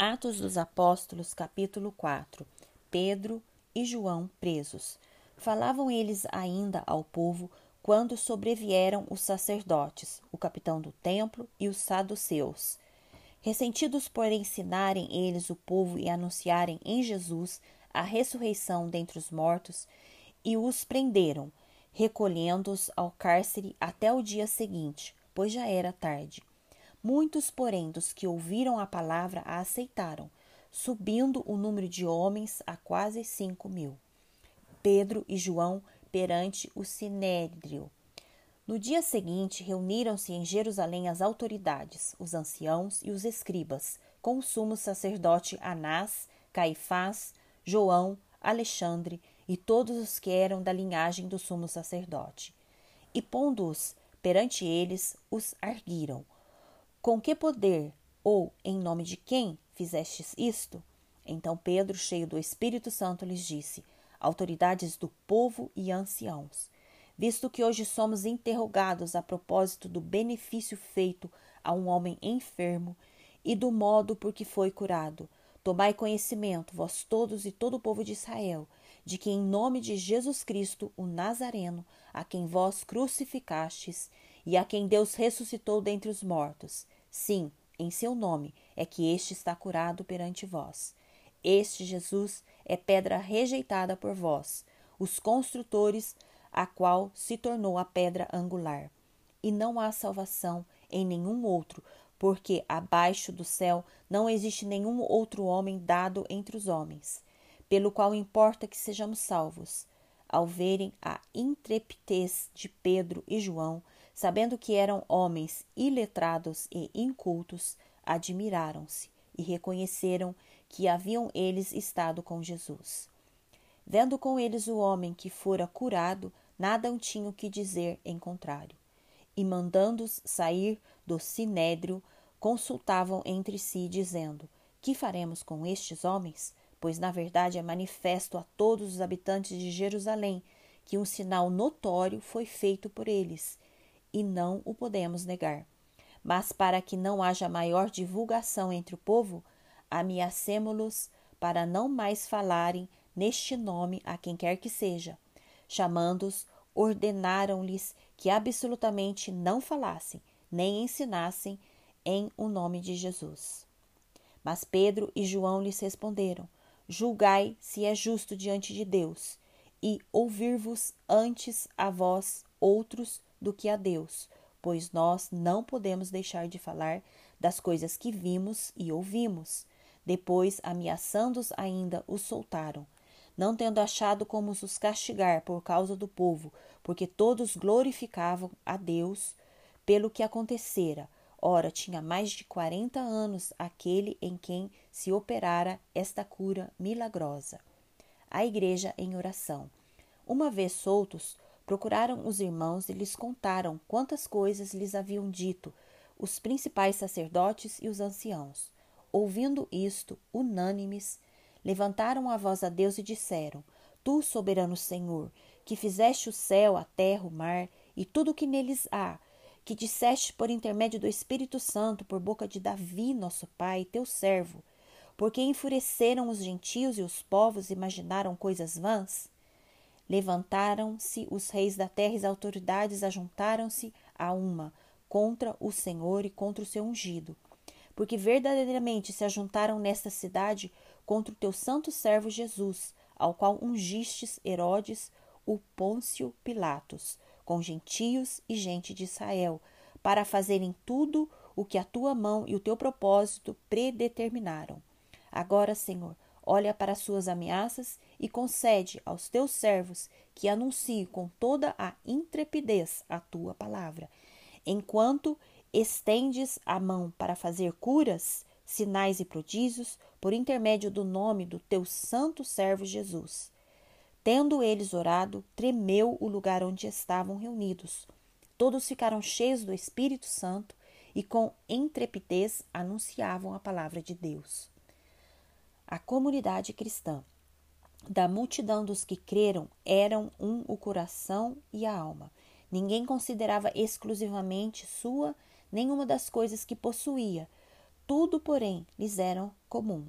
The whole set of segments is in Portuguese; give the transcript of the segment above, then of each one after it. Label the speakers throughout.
Speaker 1: Atos dos Apóstolos, capítulo 4 Pedro e João presos. Falavam eles ainda ao povo quando sobrevieram os sacerdotes, o capitão do templo e os saduceus. Ressentidos por ensinarem eles o povo e anunciarem em Jesus a ressurreição dentre os mortos, e os prenderam, recolhendo-os ao cárcere até o dia seguinte, pois já era tarde. Muitos, porém, dos que ouviram a palavra a aceitaram, subindo o número de homens a quase cinco mil. Pedro e João perante o Sinédrio. No dia seguinte, reuniram-se em Jerusalém as autoridades, os anciãos e os escribas, com o sumo sacerdote Anás, Caifás, João, Alexandre e todos os que eram da linhagem do sumo sacerdote. E pondo-os perante eles, os arguiram. Com que poder ou em nome de quem fizestes isto? Então Pedro, cheio do Espírito Santo, lhes disse: Autoridades do povo e anciãos, visto que hoje somos interrogados a propósito do benefício feito a um homem enfermo e do modo por que foi curado, tomai conhecimento, vós todos e todo o povo de Israel, de que em nome de Jesus Cristo, o Nazareno, a quem vós crucificastes e a quem Deus ressuscitou dentre os mortos, sim, em seu nome é que este está curado perante vós. Este Jesus é pedra rejeitada por vós, os construtores, a qual se tornou a pedra angular. E não há salvação em nenhum outro, porque abaixo do céu não existe nenhum outro homem dado entre os homens, pelo qual importa que sejamos salvos. Ao verem a intrepidez de Pedro e João, sabendo que eram homens iletrados e incultos, admiraram-se e reconheceram que haviam eles estado com Jesus. Vendo com eles o homem que fora curado, nada tinham que dizer em contrário. E mandando-os sair do sinédrio, consultavam entre si, dizendo: Que faremos com estes homens? Pois na verdade é manifesto a todos os habitantes de Jerusalém que um sinal notório foi feito por eles, e não o podemos negar. Mas para que não haja maior divulgação entre o povo, ameacemo-los para não mais falarem neste nome a quem quer que seja. Chamando-os, ordenaram-lhes que absolutamente não falassem, nem ensinassem em o nome de Jesus. Mas Pedro e João lhes responderam: Julgai se é justo diante de Deus, e ouvir-vos antes a vós outros do que a Deus, pois nós não podemos deixar de falar das coisas que vimos e ouvimos. Depois, ameaçando-os ainda, os soltaram, não tendo achado como os castigar por causa do povo, porque todos glorificavam a Deus pelo que acontecera. Ora, tinha mais de quarenta anos aquele em quem se operara esta cura milagrosa. A igreja em oração. Uma vez soltos, procuraram os irmãos e lhes contaram quantas coisas lhes haviam dito os principais sacerdotes e os anciãos. Ouvindo isto, unânimes, levantaram a voz a Deus e disseram: Tu, soberano Senhor, que fizeste o céu, a terra, o mar e tudo o que neles há, que disseste por intermédio do Espírito Santo, por boca de Davi, nosso pai, teu servo, porque enfureceram os gentios e os povos imaginaram coisas vãs? Levantaram-se os reis da terra e as autoridades ajuntaram-se a uma contra o Senhor e contra o seu ungido, porque verdadeiramente se ajuntaram nesta cidade contra o teu santo servo Jesus, ao qual ungistes Herodes, o Pôncio Pilatos, com gentios e gente de Israel, para fazerem tudo o que a tua mão e o teu propósito predeterminaram. Agora, Senhor, olha para as suas ameaças e concede aos teus servos que anuncie com toda a intrepidez a tua palavra. Enquanto estendes a mão para fazer curas, sinais e prodígios por intermédio do nome do teu santo servo Jesus. Tendo eles orado, tremeu o lugar onde estavam reunidos. Todos ficaram cheios do Espírito Santo e com intrepidez anunciavam a palavra de Deus. A comunidade cristã. Da multidão dos que creram eram um o coração e a alma. Ninguém considerava exclusivamente sua nenhuma das coisas que possuía. Tudo, porém, lhes era comum.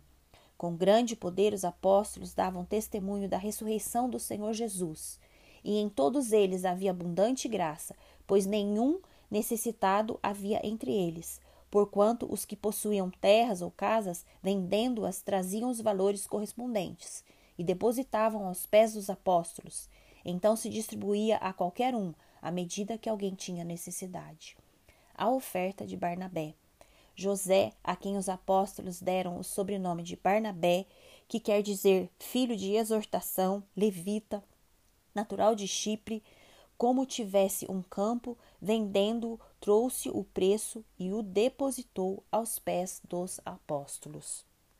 Speaker 1: Com grande poder, os apóstolos davam testemunho da ressurreição do Senhor Jesus. E em todos eles havia abundante graça, pois nenhum necessitado havia entre eles, porquanto os que possuíam terras ou casas, vendendo-as, traziam os valores correspondentes e depositavam aos pés dos apóstolos. Então se distribuía a qualquer um, à medida que alguém tinha necessidade. A oferta de Barnabé. José, a quem os apóstolos deram o sobrenome de Barnabé, que quer dizer filho de exortação, levita, natural de Chipre, como tivesse um campo, vendendo, trouxe o preço e o depositou aos pés dos apóstolos.